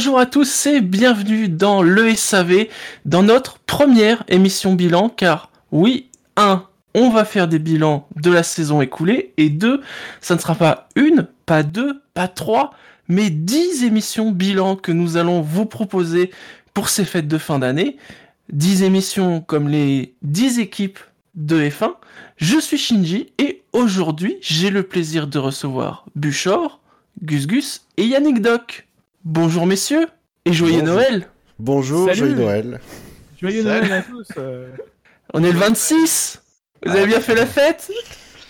Bonjour à tous et bienvenue dans le SAV, dans notre première émission bilan, car oui, un, on va faire des bilans de la saison écoulée, et deux, ça ne sera pas une, pas deux, pas trois, mais dix émissions bilan que nous allons vous proposer pour ces fêtes de fin d'année. Dix émissions comme les dix équipes de F1. Je suis Shinji et aujourd'hui j'ai le plaisir de recevoir Buchor, Gus Gus et Yannick Doc. Bonjour messieurs et joyeux Bonjour. Noël. Bonjour, Salut. joyeux Noël. Joyeux. Noël à tous. euh. On est le 26. Vous avez bien fait la fête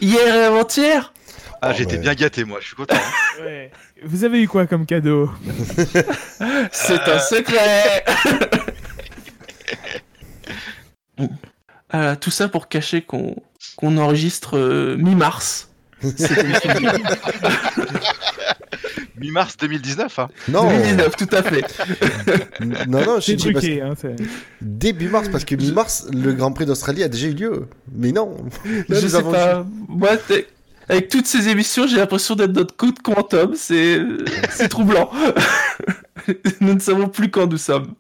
Hier et avant-hier Ah, Oh, j'étais ouais. bien gâté, moi, je suis content. hein. Ouais. Vous avez eu quoi comme cadeau? C'est un secret Euh, Tout ça pour cacher qu'on qu'on enregistre euh, mi-mars. Mi-mars 2019, hein. Non, 2019, tout à fait. non, non, je parce truqué. Hein, début mars, parce que mi-mars, le Grand Prix d'Australie a déjà eu lieu. Mais non. Là, je sais avons- pas. Moi, avec toutes ces émissions, j'ai l'impression d'être notre coup de quantum. C'est c'est troublant. nous ne savons plus quand nous sommes.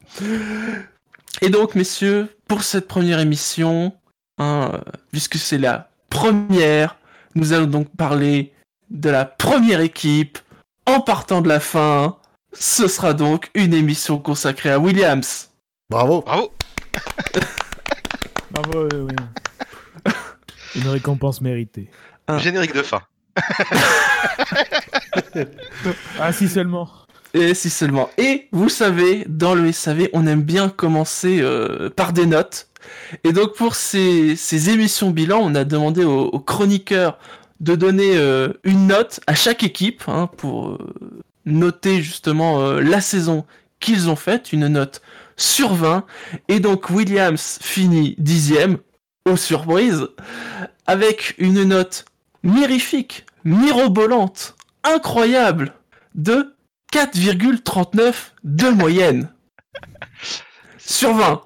Et donc, messieurs, pour cette première émission, hein, puisque c'est la première, nous allons donc parler de la première équipe en partant de la fin. Ce sera donc une émission consacrée à Williams. Bravo. Bravo Bravo. euh, oui. Une récompense méritée. Ah. Générique de fin. Ah si seulement. Et si seulement. Et vous savez, dans le SAV, on aime bien commencer euh, par des notes. Et donc pour ces, ces émissions bilan, on a demandé aux, aux chroniqueurs de donner euh, une note à chaque équipe hein, pour euh, noter justement euh, la saison qu'ils ont faite, une note sur 20. Et donc Williams finit dixième, aux surprises, avec une note mirifique, mirobolante, incroyable, de 4,39 de moyenne. Sur 20.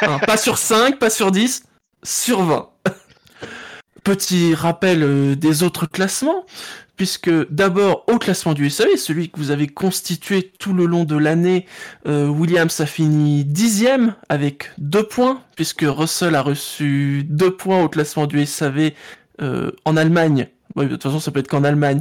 Hein, pas sur 5, pas sur 10, sur 20. Petit rappel euh, des autres classements, puisque d'abord au classement du SAV, celui que vous avez constitué tout le long de l'année, euh, Williams a fini dixième avec deux points, puisque Russell a reçu deux points au classement du SAV euh, en Allemagne. De toute façon, ça peut être qu'en Allemagne.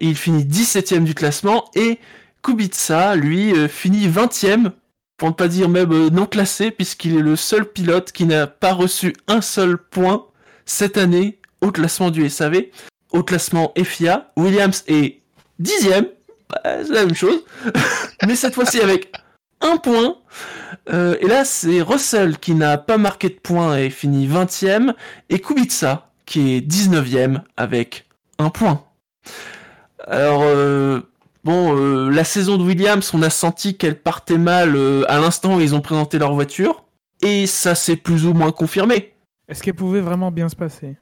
Il finit 17ème du classement et Kubica, lui, finit 20ème, pour ne pas dire même euh, non classé, puisqu'il est le seul pilote qui n'a pas reçu un seul point cette année au classement du SAV. Au classement FIA, Williams est 10ème, bah, c'est la même chose, mais cette fois-ci avec un point. Euh, et là, c'est Russell qui n'a pas marqué de points et finit 20ème, et Kubica qui est 19ème avec un point. Alors, euh, bon, euh, la saison de Williams, on a senti qu'elle partait mal euh, à l'instant où ils ont présenté leur voiture, et ça s'est plus ou moins confirmé. Est-ce qu'elle pouvait vraiment bien se passer?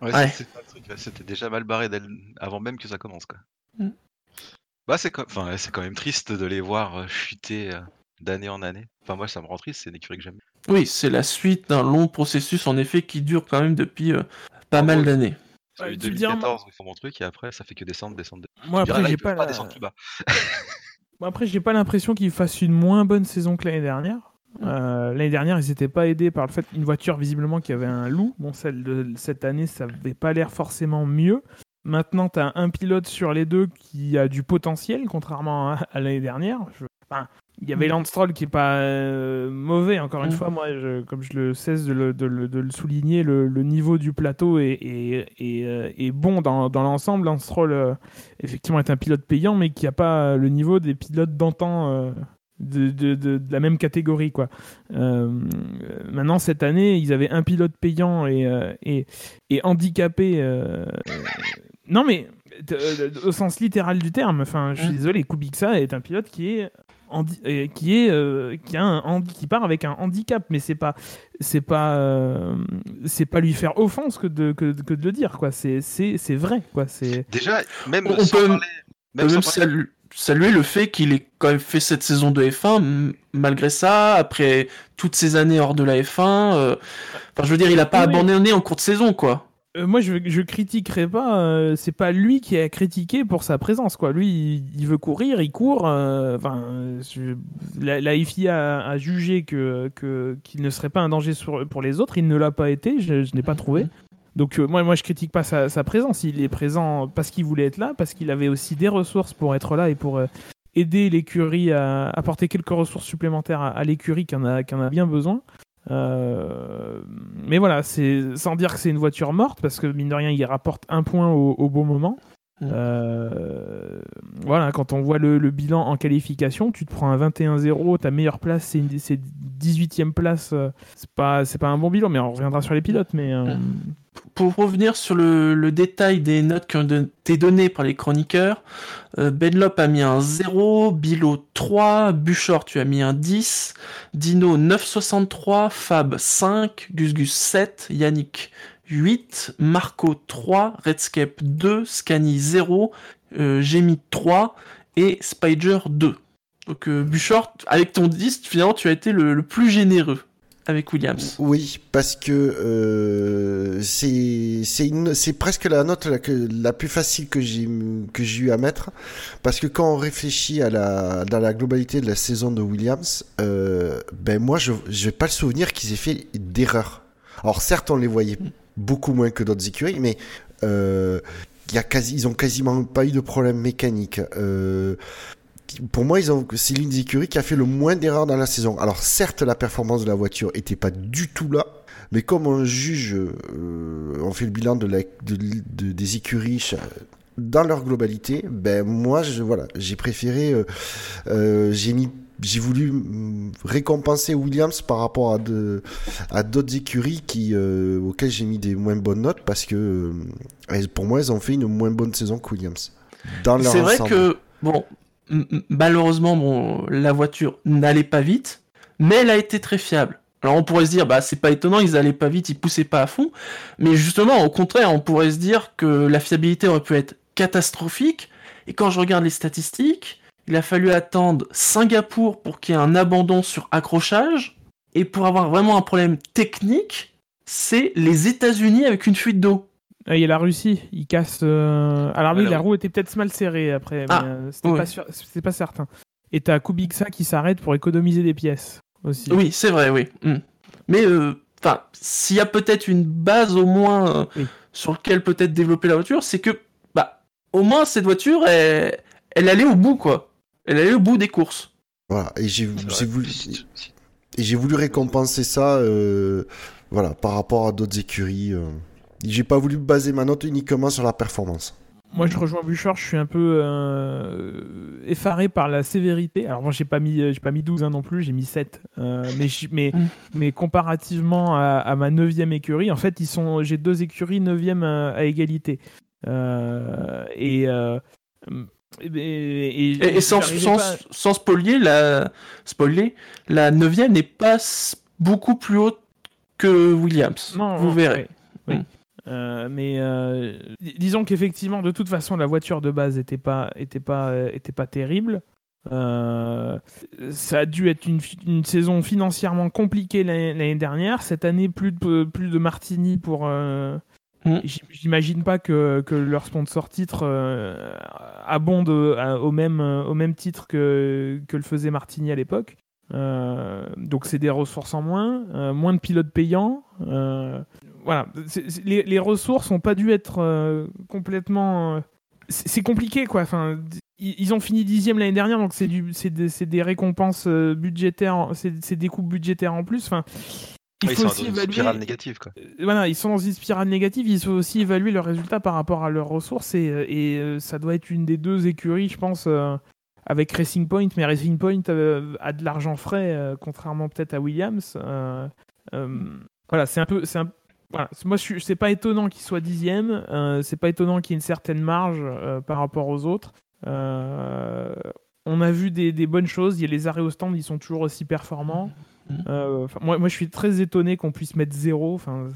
Ouais, C'était déjà mal barré avant même que ça commence, quoi. Mm. Bah, c'est quand... Enfin, ouais, c'est quand même triste de les voir euh, chuter d'année en année. Enfin, moi, ça me rend triste, c'est une écurie que j'aime. Oui, c'est la suite d'un long processus, en effet, qui dure quand même depuis euh, pas En mal d'années. Le diras, 2014, ils font mon truc, et après, ça fait que descendre, descendre. Moi après j'ai pas, la- descendre plus bas. Moi, après j'ai pas l'impression qu'ils fassent une moins bonne saison que l'année dernière. Euh, l'année dernière, ils n'étaient pas aidés par le fait qu'une voiture visiblement qui avait un loup. Bon, celle de cette année, ça avait pas l'air forcément mieux. Maintenant, tu as un pilote sur les deux qui a du potentiel, contrairement à, à l'année dernière. Je- enfin, il y avait Lance Stroll qui est pas euh, mauvais, encore une Mm. fois. Moi, je- comme je le cesse de le, de le- de le souligner, le, le niveau du plateau est, est- est, euh, est bon dans, dans l'ensemble. Lance Stroll, euh, effectivement, est un pilote payant, mais qui n'a pas le niveau des pilotes d'antan. euh, de, de, de- de la même catégorie quoi. Maintenant cette année ils avaient un pilote payant et, et, et handicapé non mais au sens littéral du terme enfin je suis Mm. désolé Kubica est un pilote qui est qui est euh, qui a un qui part avec un handicap mais c'est pas c'est pas euh, c'est pas lui faire offense que de que, que de le dire quoi c'est c'est c'est vrai quoi c'est Déjà, même On- on sans peut- parler... Même même sans parler- saluer le fait qu'il ait quand même fait cette saison de F1 m- malgré ça, après toutes ces années hors de la F1. euh, Enfin, je veux dire, il a pas oui. abandonné en cours de saison, quoi. Euh, moi, je, je critiquerai pas. euh, c'est pas lui qui a critiqué pour sa présence, quoi. Lui, il, il veut courir, il court. euh, Enfin, euh, la, la FIA a, a jugé que qu'il ne serait pas un danger sur- pour les autres. Il ne l'a pas été. Je, je n'ai pas trouvé. Donc euh, moi, moi, je critique pas sa, sa présence. Il est présent parce qu'il voulait être là, parce qu'il avait aussi des ressources pour être là et pour aider l'écurie à apporter quelques ressources supplémentaires à, à l'écurie qui en a, qui en a bien besoin. Euh, mais voilà, c'est sans dire que c'est une voiture morte, parce que mine de rien, il rapporte un point au, au bon moment. Euh, voilà, quand on voit le, le bilan en qualification, tu te prends un 21-0, ta meilleure place, c'est une- c'est 18e place. euh, C'est pas, c'est pas un bon bilan, mais on reviendra sur les pilotes. Mais euh, Pour revenir sur le, détail des notes qui ont été données par les chroniqueurs, euh, Benlop a mis un 0, Bilo 3, Buchor tu as mis un 10, Dino 9,63, Fab 5, Gus Gus 7, Yannick 8, Marco 3, Redscape 2, Scani 0, euh, j'ai mis 3 et Spider 2. Donc euh, Buchor, avec ton 10, finalement tu as été le plus généreux avec Williams. Oui, parce que euh, c'est presque la note la, plus facile que j'ai eu à mettre, parce que quand on réfléchit à la dans la globalité de la saison de Williams, euh, ben moi je j'ai pas le souvenir qu'ils aient fait d'erreur. Alors certes on les voyait beaucoup moins que d'autres écuries, mais euh, y a quasi, ils ont quasiment pas eu de problème mécanique. Euh, pour moi, ils ont, c'est l'une des écuries qui a fait le moins d'erreurs dans la saison. Alors, certes, la performance de la voiture était pas du tout là, mais comme on juge, euh, on fait le bilan de la, de- de- des écuries dans leur globalité, ben moi, je, voilà, j'ai préféré, euh, euh, j'ai mis, j'ai voulu mm, récompenser Williams par rapport à de, à d'autres écuries qui, euh, auxquelles j'ai mis des moins bonnes notes parce que, euh, pour moi, elles ont fait une moins bonne saison que Williams. Dans leur C'est vrai que, bon, malheureusement, bon, la voiture n'allait pas vite, mais elle a été très fiable. Alors on pourrait se dire, bah c'est pas étonnant, ils allaient pas vite, ils poussaient pas à fond, mais justement, au contraire, on pourrait se dire que la fiabilité aurait pu être catastrophique, et quand je regarde les statistiques, il a fallu attendre Singapour pour qu'il y ait un abandon sur accrochage, et pour avoir vraiment un problème technique, c'est les États-Unis avec une fuite d'eau. Ah, il y a la Russie, il casse. euh, Alors oui, Alors- la roue était peut-être mal serrée après, mais Ah, euh, c'était ouais. pas, sûr- c'était pas certain. Et t'as Kubica qui s'arrête pour économiser des pièces aussi. Oui, c'est vrai, oui. Mm. Mais euh, enfin, s'il y a peut-être une base au moins euh, Oui. sur laquelle peut-être développer la voiture, c'est que bah au moins cette voiture, elle, elle allait au bout quoi. Elle allait au bout des courses. Voilà, et j'ai voulu, et j'ai voulu récompenser ça, euh, voilà, par rapport à d'autres écuries. euh. J'ai pas voulu baser ma note uniquement sur la performance. Moi, je rejoins Bouchard, je suis un peu euh, effaré par la sévérité. Alors, moi, j'ai pas mis, euh, j'ai pas mis 12 hein, non plus, j'ai mis 7. Euh, mais, mais, Mm. mais comparativement à, à ma 9 écurie, en fait, ils sont, j'ai deux écuries 9 à, à égalité. Euh, et, euh, et, et- Et, et sans, sans, pas- sans spoiler, la spoiler, la neuvième n'est pas beaucoup plus haute que Williams. Non, Vous non, verrez. oui. Euh, mais euh, dis- disons qu'effectivement, de toute façon, la voiture de base était pas, était pas, était pas terrible. Euh, ça a dû être une, saison financièrement compliquée l'année dernière. Cette année, plus de, plus de Martini pour. Mm. J'imagine pas que, que leur sponsor titre abonde au même, au même titre que, que le faisait Martini à l'époque. Euh, donc c'est des ressources en moins, euh, moins de pilotes payants. euh, voilà, les, les ressources n'ont pas dû être euh, complètement. euh, c'est compliqué quoi. Enfin, ils ont fini dixième l'année dernière, donc c'est c'est des, récompenses euh, budgétaires, c'est des coupes budgétaires en plus. Enfin, il Ouais, ils sont aussi dans une spirale négative, quoi. Voilà, ils sont dans une spirale négative, il faut aussi évaluer leurs résultats par rapport à leurs ressources et, et, ça doit être une des deux écuries, je pense, euh, avec Racing Point, mais Racing Point euh, a de l'argent frais, euh, contrairement peut-être à Williams. Voilà, c'est un peu. c'est Un, voilà, c'est- moi, je suis- c'est pas étonnant qu'il soit dixième, euh, c'est pas étonnant qu'il y ait une certaine marge euh, par rapport aux autres. Euh, on a vu des, des bonnes choses, il y a les arrêts au stand, ils sont toujours aussi performants. Mhm. Euh, moi, moi, je suis très étonné qu'on puisse mettre zéro. Enfin,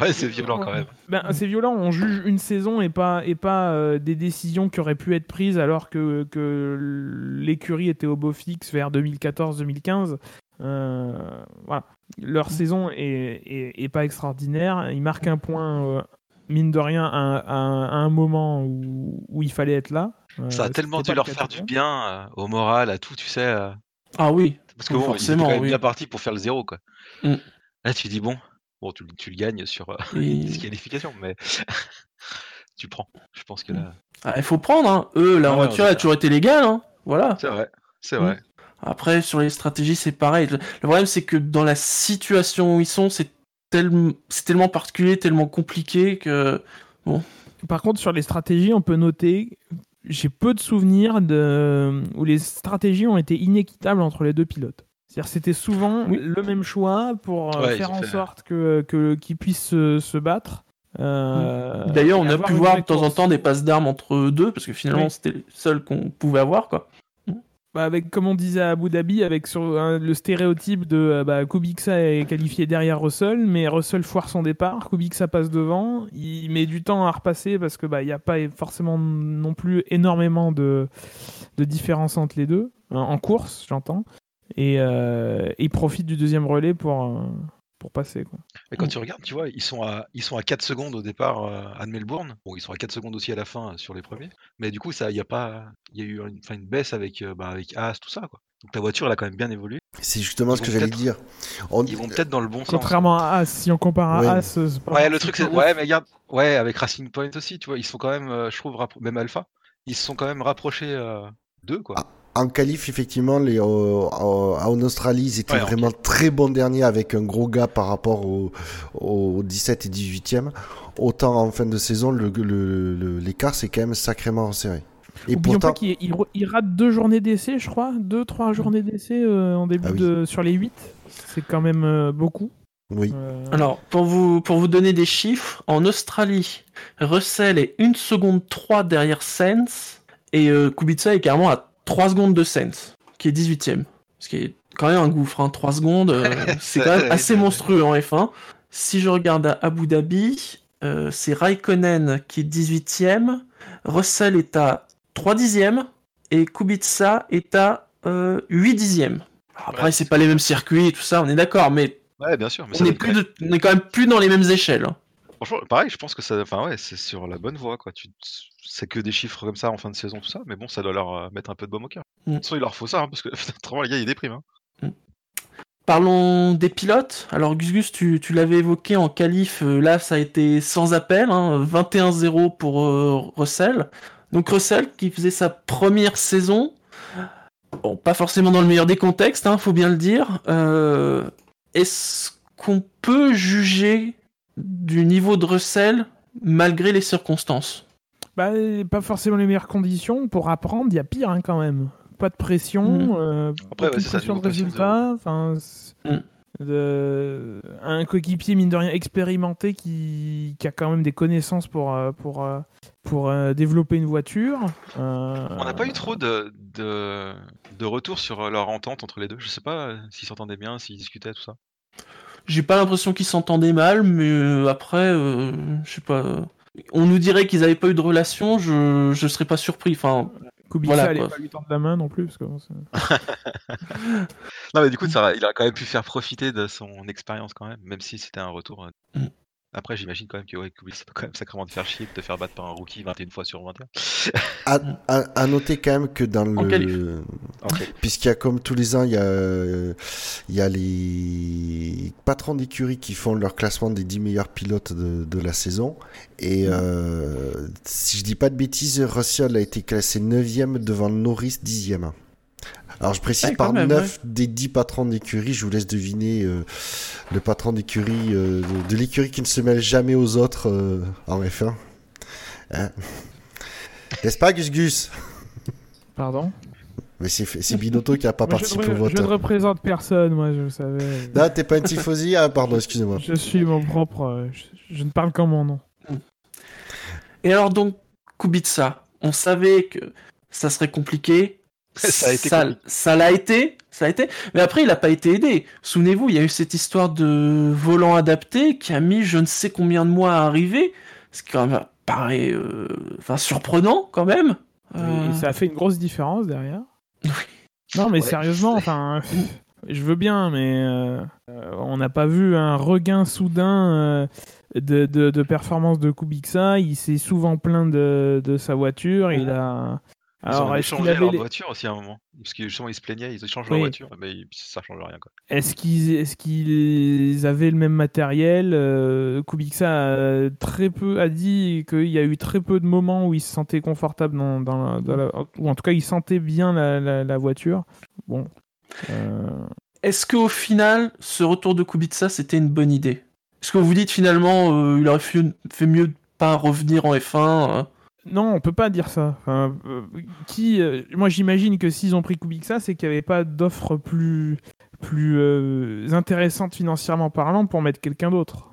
Ouais, c'est violent quand même. ben, c'est violent, on juge une saison et pas, et pas euh, des décisions qui auraient pu être prises alors que, que l'écurie était au beau fixe vers 2014-2015. Euh, voilà. Leur saison est, est, est pas extraordinaire. Ils marquent un point, euh, mine de rien, à, à- à un moment où, où il fallait être là. Euh, Ça a tellement dû le leur faire du bien euh, au moral, à tout, tu sais. euh, Ah oui. Parce que Oui, bon, ils forcément, quand même oui. bien partis pour faire le zéro, quoi. Mm. Là, tu dis bon, bon, tu, tu le gagnes sur euh, Et- une disqualification, mais tu prends. Je pense que là, Ah, il faut prendre, hein. Eux, l'aventure ouais, a toujours été légale, hein. Voilà. c'est vrai, c'est Mm. vrai. Après, sur les stratégies, c'est pareil. Le problème, c'est que dans la situation où ils sont, c'est tellement, c'est tellement particulier, tellement compliqué que. Par contre, sur les stratégies, on peut noter, j'ai peu de souvenirs de... où les stratégies ont été inéquitables entre les deux pilotes. C'est-à-dire c'était souvent Oui. le même choix pour euh, Ouais, faire en fait- sorte que que- qu'ils puissent se, se battre. Euh, D'ailleurs, on a pu voir de temps en temps des passes d'armes entre eux deux, parce que finalement, Oui. c'était les seuls qu'on pouvait avoir, quoi. Bah, avec, comme on disait à Abu Dhabi, avec sur, le stéréotype de euh, bah, Kubica est qualifié derrière Russell, mais Russell foire son départ, Kubica passe devant, il met du temps à repasser parce que bah il n'y a pas forcément non plus énormément de, de différence entre les deux en course, j'entends, et euh, il profite du deuxième relais pour euh, pour passer quoi. Et quand tu regardes, tu vois, ils sont à, ils sont à 4 secondes au départ euh, à Melbourne. Bon, ils sont à 4 secondes aussi à la fin euh, sur les premiers. Mais du coup, ça, il y a pas, il y a eu une, une baisse avec, euh, bah, avec As, tout ça, quoi. Donc ta voiture, elle a quand même bien évolué. C'est justement Ils ce que j'allais dire. On- Ils vont peut-être dans le bon sens. Contrairement à As, si on compare à Ouais. As, Ouais, le truc, c'est, ouais, mais regarde, ouais, avec Racing Point aussi, tu vois, ils sont quand même, euh, je trouve, rappro- même Alpha, ils se sont quand même rapprochés euh, d'eux, quoi. Ah, En qualif, effectivement, les, euh, en en Australie, ils étaient Ouais, vraiment très bons derniers avec un gros gap par rapport aux au 17 et 18e. Autant en fin de saison, le- le- le- l'écart s'est quand même sacrément resserré. Et Oublions pourtant, pas qu'il il rate deux journées d'essai, je crois, deux, trois journées d'essai euh, en début Ah oui. de sur les huit. C'est quand même euh, beaucoup. oui. Euh, Alors, pour vous, pour vous donner des chiffres, en Australie, Russell est 1 seconde 3 derrière Sainz, et euh, Kubica est carrément à 3 secondes de Sainz, qui est 18ème. Ce qui est quand même un gouffre, hein. 3 secondes, euh, c'est quand même assez monstrueux en F1. Si je regarde à Abu Dhabi, euh, c'est Raikkonen qui est 18ème, Russell est à 3 dixièmes, et Kubica est à euh, 8 dixièmes. Alors Après, Ouais, c'est pas les mêmes circuits et tout ça, on est d'accord, mais Ouais, bien sûr. Mais on est, quand plus même- de- on est quand même plus dans les mêmes échelles. hein. Franchement, pareil, je pense que ça, enfin ouais, c'est sur la bonne voie, quoi. Tu, c'est que des chiffres comme ça en fin de saison, tout ça, mais bon, ça doit leur euh, mettre un peu de baume au cœur. Mm. De toute façon, il leur faut ça, hein, parce que autrement, les gars, ils dépriment. Hein. Parlons des pilotes. Alors Gus Gus, tu, tu l'avais évoqué en qualif, euh, là ça a été sans appel, hein, 21-0 pour euh, Russell. Donc Russell qui faisait sa première saison, bon pas forcément dans le meilleur des contextes, hein, faut bien le dire. Euh, Est-ce qu'on peut juger du niveau de Russell malgré les circonstances? Bah, pas forcément les meilleures conditions pour apprendre. Il y a pire hein, quand même. Pas de pression, Mhm. euh, Après, c'est ça, pression de résultat. De- un coéquipier mine de rien expérimenté qui, qui a quand même des connaissances pour euh, pour euh, pour euh, développer une voiture. Euh, On n'a pas eu trop de, de, de retours sur leur entente entre les deux. Je sais pas s'ils s'entendaient bien, s'ils discutaient, tout ça. J'ai pas l'impression qu'ils s'entendaient mal, mais après, euh, je sais pas. On nous dirait qu'ils avaient pas eu de relation, je je serais pas surpris. Enfin, Kubica Voilà, allait pas lui tendre la main non plus parce que bon, c'est- Non, mais du coup, ça, il a quand même pu faire profiter de son expérience quand même, même si c'était un retour. euh. Mm. Après, j'imagine quand même que ouais, Kubica, ça peut quand même sacrément te faire chier de te faire battre par un rookie 21 fois sur 21. À, à- à noter quand même que dans En qualif. Puisqu'il y a comme tous les ans, il y a, euh, il y a les patrons d'écurie qui font leur classement des 10 meilleurs pilotes de, de la saison. Et euh, si je dis pas de bêtises, Russell a été classé 9e devant Norris 10e. Alors je précise Ouais, par même, 9 des 10 patrons d'écurie, je vous laisse deviner euh, le patron d'écurie, euh, de, de l'écurie qui ne se mêle jamais aux autres en F1. Hein N'est-ce pas Gus Gus? Pardon? Mais c'est Binotto qui a pas Moi, participé au vote. je ne représente personne, moi, je savais. Non, t'es pas un tifosi Ah, pardon, excusez-moi. Je suis mon propre. euh, Je, je ne parle qu'en mon nom. et alors donc Kubica, on savait que ça serait compliqué. Ça a été ça, l'a été, ça a été. Mais après, il a pas été aidé. Souvenez-vous, il y a eu cette histoire de volant adapté qui a mis je ne sais combien de mois à arriver. Ce qui quand même paraît, euh, enfin surprenant quand même. Euh, Et ça a fait une grosse différence derrière. Non, mais Ouais. sérieusement, enfin, je veux bien, mais euh, euh, on n'a pas vu un regain soudain. euh, de, de, de performance de Kubica. Il s'est souvent plaint de, de sa voiture. Il a. Ils Alors, ont changé leur les- voiture aussi à un moment. Parce que justement, ils se plaignaient, ils changent Oui. leur voiture, mais ils- ça change rien. Quoi. Est-ce qu'ils est qu'ils avaient le même matériel Euh, Kubica a très peu a dit qu'il y a eu très peu de moments où il se sentait confortable dans, dans la, dans la- ou en tout cas il sentait bien la, la, la voiture. Bon. Euh, Est-ce qu'au final, ce retour de Kubica, c'était une bonne idée? Est-ce que vous vous dites finalement, euh, il aurait fait, mieux de pas revenir en F1 euh Non, on peut pas dire ça. Euh, qui, euh, moi, j'imagine que s'ils ont pris Kubica, c'est qu'il n'y avait pas d'offre plus plus euh, intéressante financièrement parlant pour mettre quelqu'un d'autre.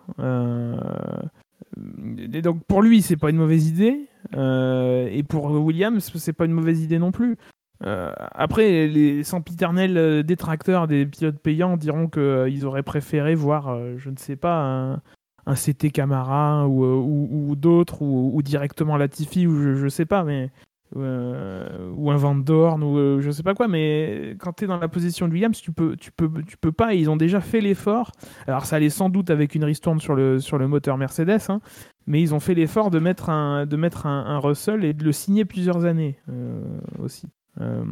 Donc pour lui, c'est pas une mauvaise idée, et pour Williams, c'est pas une mauvaise idée non plus. Après, les sempiternels détracteurs des pilotes payants diront qu'ils auraient préféré voir, je ne sais pas, un CT Camara ou, euh, ou, ou d'autres, ou, ou directement Latifi, ou je, je sais pas, mais. euh, ou un Van Dorn, ou euh, je sais pas quoi, mais quand tu es dans la position de Williams, tu peux, tu peux, tu peux pas. Ils ont déjà fait l'effort. Alors, ça allait sans doute avec une ristourne sur le, sur le moteur Mercedes, hein, mais ils ont fait l'effort de mettre, un, de mettre un, un Russell et de le signer plusieurs années euh, aussi. Euh,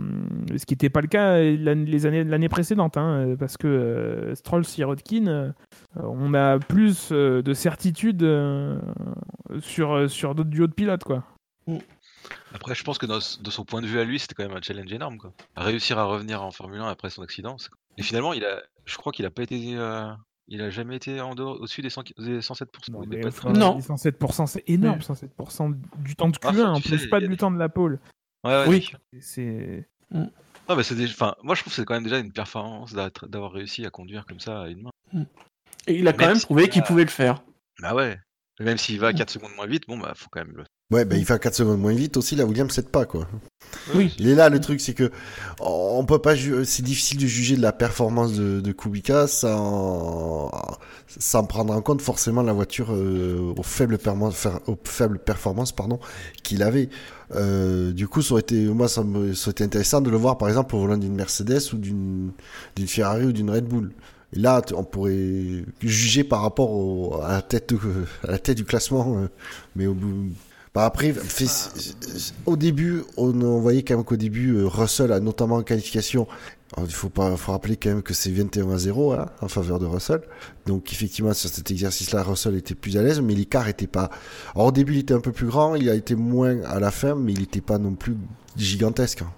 ce qui n'était pas le cas l'an- les années l'année précédente, hein, parce que euh, Stroll, Sirotkin, euh, on a plus euh, de certitude euh, sur, euh, sur d'autres duos de pilotes, quoi. Après, je pense que dans- de son point de vue à lui, c'était quand même un challenge énorme. Quoi. Réussir à revenir en Formule 1 après son accident. c'est- Et finalement, il a, je crois qu'il a pas été. euh, Il a jamais été en dehors, au-dessus des, 100 des 107%. Non, il mais est pas enfin, Non. les 107%, c'est énorme, 107% du temps de Ah, Q1, en tu plus sais, pas du des- temps de la pole. Ouais, ouais, Oui. c'est. C'est Non, mais c'est déjà- enfin, moi, je trouve que c'est quand même déjà une performance d'être- d'avoir réussi à conduire comme ça à une main. Et il a quand Même même si- prouvé qu'il pouvait le faire. Bah ouais. Même s'il va à 4 secondes moins vite, bon, bah, faut quand même le. Ouais, bah, il fait à 4 secondes moins vite aussi, la Williams s'aide pas, quoi. Oui. Il est là, le truc, c'est que on peut pas, c'est difficile de juger de la performance de, de Kubica sans, sans prendre en compte forcément la voiture euh, aux faibles performances, aux faibles performances, pardon, qu'il avait. Euh, du coup, ça aurait été, moi, ça me, ça aurait été intéressant de le voir, par exemple, au volant d'une Mercedes ou d'une, d'une Ferrari ou d'une Red Bull. Et là, on pourrait juger par rapport au- à la tête, euh, à la tête du classement, euh, mais au bout. Bah après, fait- au début, on, on voyait quand même qu'au début, euh, Russell a notamment en qualification. alors, il faut pas, faut rappeler quand même que c'est 21 à 0 hein, en faveur de Russell. Donc effectivement, sur cet exercice-là, Russell était plus à l'aise, mais l'écart était pas. Alors au début, il était un peu plus grand, il a été moins à la fin, mais il n'était pas non plus gigantesque. hein.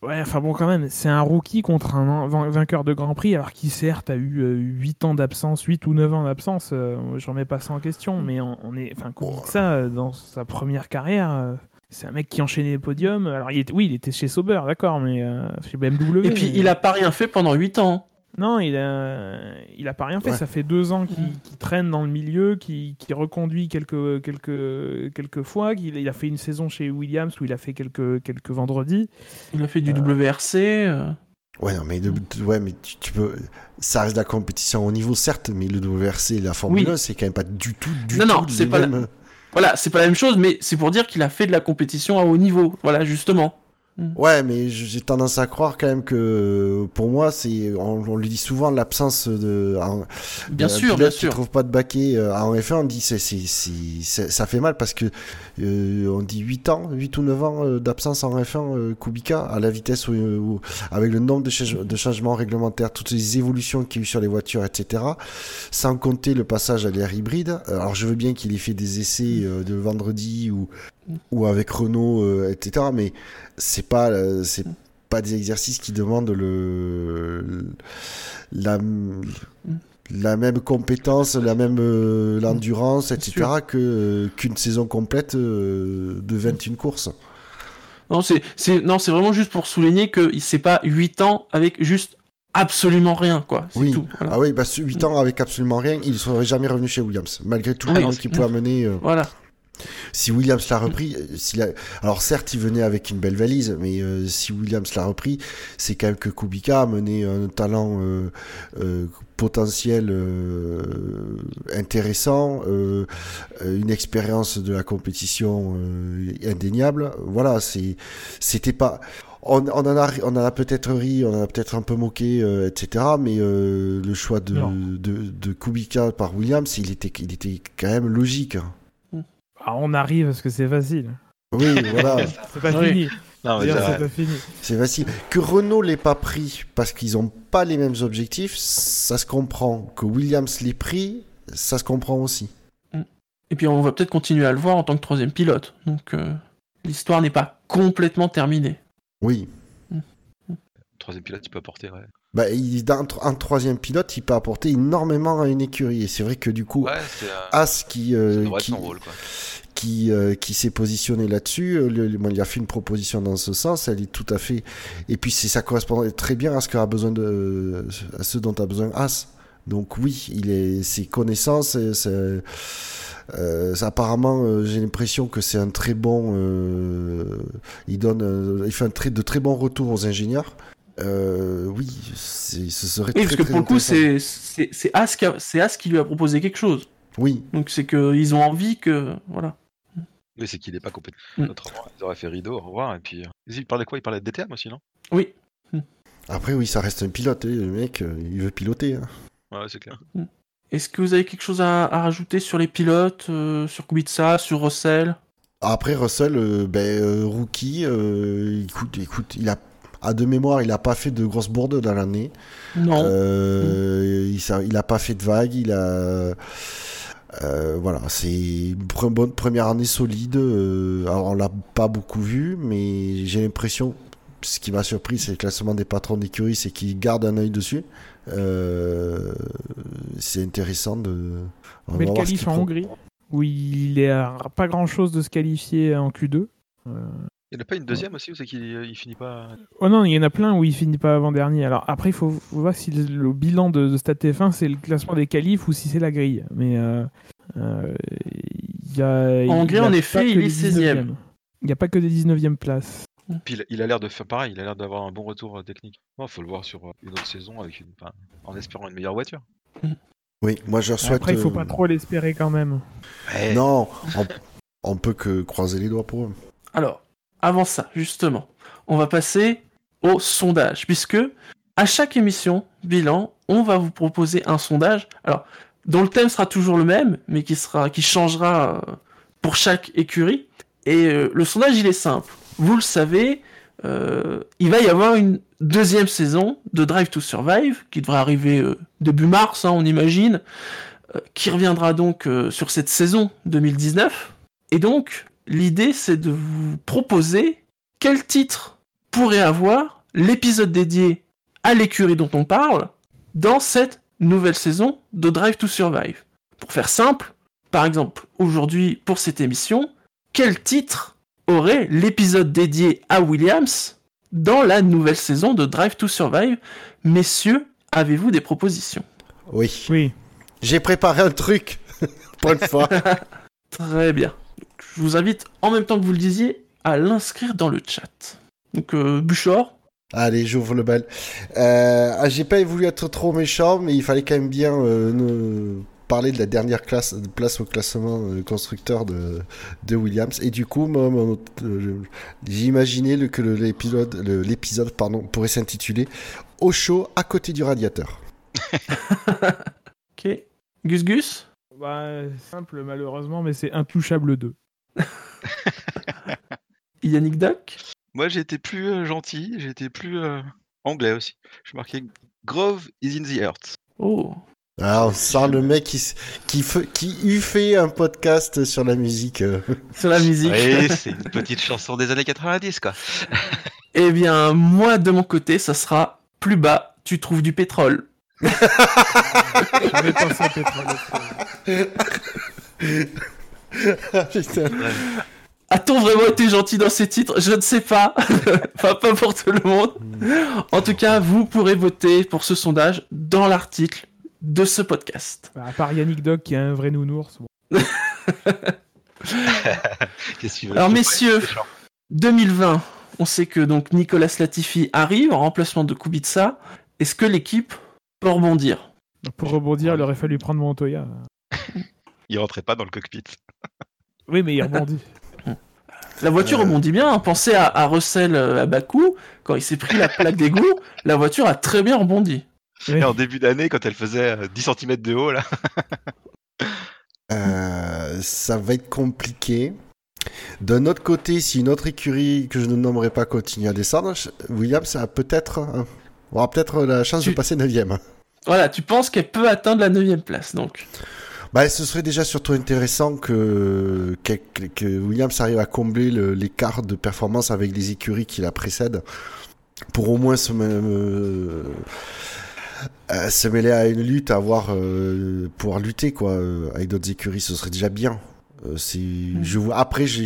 Ouais, enfin bon, quand même, c'est un rookie contre un vainqueur de Grand Prix, alors qui certes a eu euh, 8 ans d'absence, 8 ou 9 ans d'absence, euh, je remets pas ça en question, mais on, on est, enfin, ça euh, dans sa première carrière, euh, c'est un mec qui enchaînait les podiums. Alors, il était, oui, il était chez Sauber, d'accord, mais euh, chez BMW. Et puis, mais- il a pas rien fait pendant 8 ans. Non, il a, il a pas rien fait. Ouais. Ça fait deux ans qu'il traîne dans le milieu, qu'il reconduit quelques, quelques, quelques fois. il a fait une saison chez Williams où il a fait quelques, quelques vendredis. Il a fait du WRC. euh. Ouais, non, mais, ouais, mais tu, tu peux. Ça reste de la compétition au niveau, certes, mais le WRC et la Formule Oui. 1, c'est quand même pas du tout, du Non, tout non, c'est pas la- Voilà, c'est pas la même chose, mais c'est pour dire qu'il a fait de la compétition à haut niveau. Voilà, justement. Ouais, mais j'ai tendance à croire quand même que pour moi, c'est on, on lui dit souvent l'absence de. un- Bien sûr, bien qui sûr. trouve pas de baquet euh, en F1, on dit c'est c'est ça fait mal parce que euh, on dit 8 ans, 8 ou 9 ans euh, d'absence en F1 euh, Kubica à la vitesse où, où- avec le nombre de, change- de changements réglementaires, toutes les évolutions qu'il y a eu sur les voitures, etc. Sans compter le passage à l'air hybride. Alors je veux bien qu'il ait fait des essais euh, de vendredi ou ou avec Renault, euh, etc. Mais c'est pas euh, c'est pas des exercices qui demandent le la la même compétence, la même euh, l'endurance, etc. sûr. que euh, qu'une saison complète euh, de 21 courses. Non, c'est, c'est, non, c'est vraiment juste pour souligner que c'est pas 8 ans avec juste absolument rien, quoi. Oui. tout. Voilà. Ah oui, bah 8 ans avec absolument rien, il ne serait jamais revenu chez Williams, malgré tout le Oui. temps qu'il pouvait amener. euh. Voilà. Si Williams l'a repris, euh, s'il a- alors certes il venait avec une belle valise, mais euh, si Williams l'a repris, c'est quand même que Kubica a mené un talent euh, euh, potentiel intéressant, une expérience de la compétition indéniable. Voilà, c'était pas. On, on en a, on en a peut-être ri, on en a peut-être un peu moqué, euh, etc. Mais euh, le choix de, de, de Kubica par Williams, il était, il était quand même logique. Ah, on arrive parce que c'est facile. Oui, voilà. C'est pas Oui. fini. Non, mais Dire, c'est c'est vrai. pas fini. C'est facile. Que Renault l'ait pas pris parce qu'ils ont pas les mêmes objectifs, ça se comprend. Que Williams l'ait pris, ça se comprend aussi. Et puis on va peut-être continuer à le voir en tant que troisième pilote. Donc euh, l'histoire n'est pas complètement terminée. Oui. Troisième pilote, il peut apporter, ouais. Bah, il, un troisième pilote, il peut apporter énormément à une écurie. Et c'est vrai que du coup, Ouais, euh, As qui, euh, qui, rôle, euh, qui s'est positionné là-dessus, le- le- bon, il a fait une proposition dans ce sens. Elle est tout à fait. Et puis ça correspond très bien à ce qu'a besoin de, à ce dont a besoin As. Donc oui, il est ses connaissances. c'est- euh, apparemment, euh, j'ai l'impression que c'est un très bon. euh, il donne, il fait un très, de très bons retours aux ingénieurs. Euh, oui, c'est- ce serait. Oui, très, parce que très pour le coup, c'est c'est c'est As, qui a- c'est As qui lui a proposé quelque chose. Oui, Donc c'est qu'ils ont envie que voilà. Oui, c'est qu'il n'est pas compétent. Mm. Autrement, ils auraient fait rideau, au revoir, et puis. euh, Il parlait de quoi? Il parlait de DTM aussi, non? Oui. après oui, ça reste un pilote. hein, le mec, euh, il veut piloter. hein. Ouais, c'est clair. Est-ce que vous avez quelque chose à, à rajouter sur les pilotes, euh, sur Kubica, sur Russell? Après Russell, euh, ben, euh, rookie, euh, écoute, écoute, il a à de mémoire, il a pas fait de grosses bourdes dans l'année. Non. Euh, il, ça- il a pas fait de vagues. Il a euh, voilà, c'est une bonne première année solide. euh, alors on l'a pas beaucoup vu, mais j'ai l'impression, ce qui m'a surpris, c'est le classement des patrons d'écurie, c'est qu'ils gardent un œil dessus. Euh, c'est intéressant de. on Mais le qualif en Hongrie, où il est à pas grand chose de se qualifier en Q2. Euh, Il n'y en a pas une deuxième aussi, ou c'est qu'il il finit pas. Oh non, il y en a plein où il finit pas avant-dernier. Alors après, il faut, faut voir si le, le bilan de, de Stat F1 c'est le classement des qualifs ou si c'est la grille. Mais euh, euh, il y a. En il y Hongrie, a en effet, il est 16e. 19e. Il n'y a pas que des 19e places. Puis il, il a l'air de faire pareil, il a l'air d'avoir un bon retour euh, technique. Il faut le voir sur euh, une autre saison avec une, enfin, en espérant une meilleure voiture. Oui, moi je leur souhaite. Après, il faut euh, pas trop l'espérer quand même. Non, on, on peut que croiser les doigts pour eux. Alors, avant ça, justement, on va passer au sondage, puisque à chaque émission bilan, on va vous proposer un sondage. Alors, dont le thème sera toujours le même, mais qui sera, qui changera euh, pour chaque écurie. Et euh, le sondage, il est simple. Vous le savez, euh, il va y avoir une deuxième saison de Drive to Survive qui devrait arriver début mars, hein, on imagine, qui reviendra donc sur cette saison 2019. Et donc, l'idée, c'est de vous proposer quel titre pourrait avoir l'épisode dédié à l'écurie dont on parle dans cette nouvelle saison de Drive to Survive. Pour faire simple, par exemple, aujourd'hui, pour cette émission, quel titre aurait l'épisode dédié à Williams dans la nouvelle saison de Drive to Survive? Messieurs, avez-vous des propositions? Oui. Oui. J'ai préparé un truc pour une fois. Très bien. Je vous invite, en même temps que vous le disiez, à l'inscrire dans le chat. Donc, euh, Buchor, Allez, j'ouvre le bal. Euh, ah, j'ai pas voulu être trop méchant, mais il fallait quand même bien euh, ne- parler de la dernière classe, place au classement euh, constructeur de, de Williams. Et du coup, moi, mon autre- euh, j'ai imaginé le- que le- l'épisode, l'épisode, pardon, pourrait s'intituler Au chaud à côté du radiateur. ok. Gus Gus? Bah, simple malheureusement, mais c'est Intouchable 2. Yannick Duck Moi j'ai été plus euh, gentil, j'ai été plus euh, anglais aussi. Je marquais Grove is in the earth. Oh, Ah, on sent le mec qui, qui, eut fait un podcast sur la musique. euh. sur la musique. Oui, c'est une petite chanson des années 90 quoi. Eh bien, moi, de mon côté, ça sera plus bas, tu trouves du pétrole. J'avais pensé à pétrole. Putain. A-t-on vraiment été gentil dans ces titres? Je ne sais pas. enfin, pas pour tout le monde. En tout cas, vous pourrez voter pour ce sondage dans l'article de ce podcast. Bah, à part Yannick Dog qui est un vrai nounours. bon. Qu'est-ce que tu veux Alors, messieurs, ferai- 2020, on sait que donc Nicolas Latifi arrive en remplacement de Kubica. Est-ce que l'équipe peut rebondir? Pour rebondir, il aurait fallu prendre Montoya. Il rentrait pas dans le cockpit. Oui, mais il rebondit. La voiture Euh. rebondit bien. hein. Pensez à, à Russell euh, à Bakou. Quand il s'est pris la plaque d'égout, la voiture a très bien rebondi. Oui. Et en début d'année, quand elle faisait euh, 10 cm de haut, là. Euh, ça va être compliqué. D'un autre côté, si une autre écurie que je ne nommerai pas continue à descendre, Williams a peut-être euh, aura peut-être la chance Tu- de passer 9ème. Voilà, tu penses qu'elle peut atteindre la 9 place, donc. Bah, ce serait déjà surtout intéressant que, que, que Williams arrive à combler le- l'écart de performance avec les écuries qui la précèdent pour au moins se, euh, euh, se mêler à une lutte, avoir euh, pouvoir lutter quoi avec d'autres écuries, ce serait déjà bien. C'est, je vois, après, je,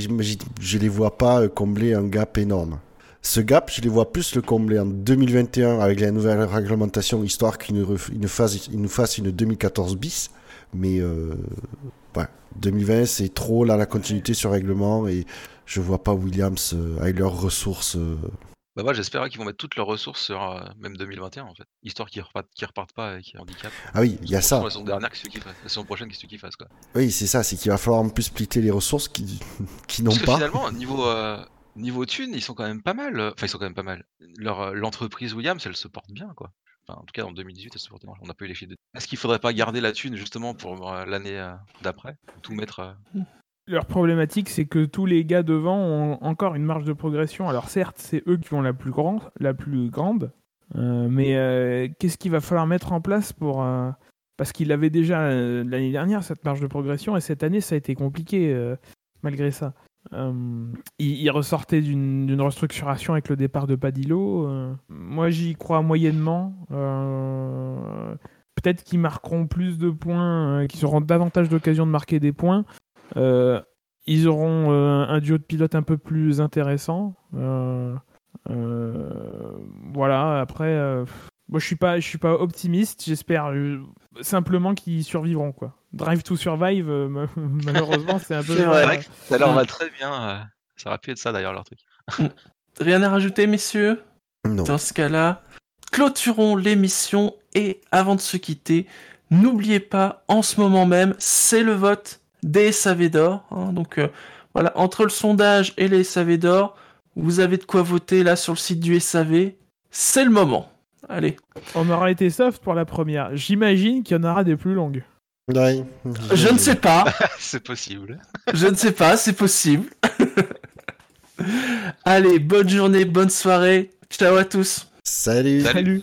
je les vois pas combler un gap énorme. Ce gap, je les vois plus le combler en 2021 avec la nouvelle réglementation, histoire qu'ils nous, fassent, fassent une 2014 bis. Mais euh, ouais, 2020, c'est trop là la continuité sur règlement et je vois pas Williams euh, avec leurs ressources. euh, Bah moi j'espérais qu'ils vont mettre toutes leurs ressources sur euh, même 2021 en fait, histoire qu'ils repartent, qu'ils repartent pas avec handicap. Ah oui, il y a ça. La saison dernière, qu'est-ce qu'ils La saison prochaine, qu'est-ce qu'ils fassent quoi? Oui, c'est ça, c'est qu'il va falloir en plus splitter les ressources qui, qui n'ont pas. finalement, niveau, euh, niveau thune, ils sont quand même pas mal. euh, Enfin, ils sont quand même pas mal. Euh, L'entreprise Williams, elle se porte bien quoi. En tout cas, en 2018, elle se porte bien. On n'a pas eu les chiffres de. Est-ce qu'il faudrait pas garder la thune justement pour euh, l'année euh, d'après Tout mettre. euh, Leur problématique, c'est que tous les gars devant ont encore une marge de progression. Alors certes, c'est eux qui ont la plus grande, la plus grande, mais qu'est-ce qu'il va falloir mettre en place pour parce qu'il avait déjà l'année dernière cette marge de progression et cette année ça a été compliqué malgré ça. Euh, il, ressortait d'une restructuration avec le départ de Padillo. euh, moi, j'y crois moyennement. Euh, Peut-être qu'ils marqueront plus de points, qu'ils auront davantage d'occasions de marquer des points. Ils auront un duo de pilotes un peu plus intéressant. Voilà, après, moi je suis pas, je suis pas optimiste. J'espère euh, simplement qu'ils survivront quoi. Drive to Survive, euh, ma- malheureusement, c'est un peu. C'est vrai. euh, Ça leur va très bien. euh, Ça aurait pu être ça d'ailleurs leur truc. Rien à rajouter, messieurs? Non. Dans ce cas-là, clôturons l'émission et avant de se quitter, n'oubliez pas, en ce moment même, c'est le vote des SAV d'or. hein. donc euh, voilà, entre le sondage et les SAV d'or, vous avez de quoi voter là sur le site du SAV. C'est le moment. Allez, On aura été soft pour la première. J'imagine qu'il y en aura des plus longues. Ouais. je ne sais pas, C'est possible. je ne sais pas, c'est possible. Allez, bonne journée, bonne soirée. Ciao à tous. Salut. Salut. Salut.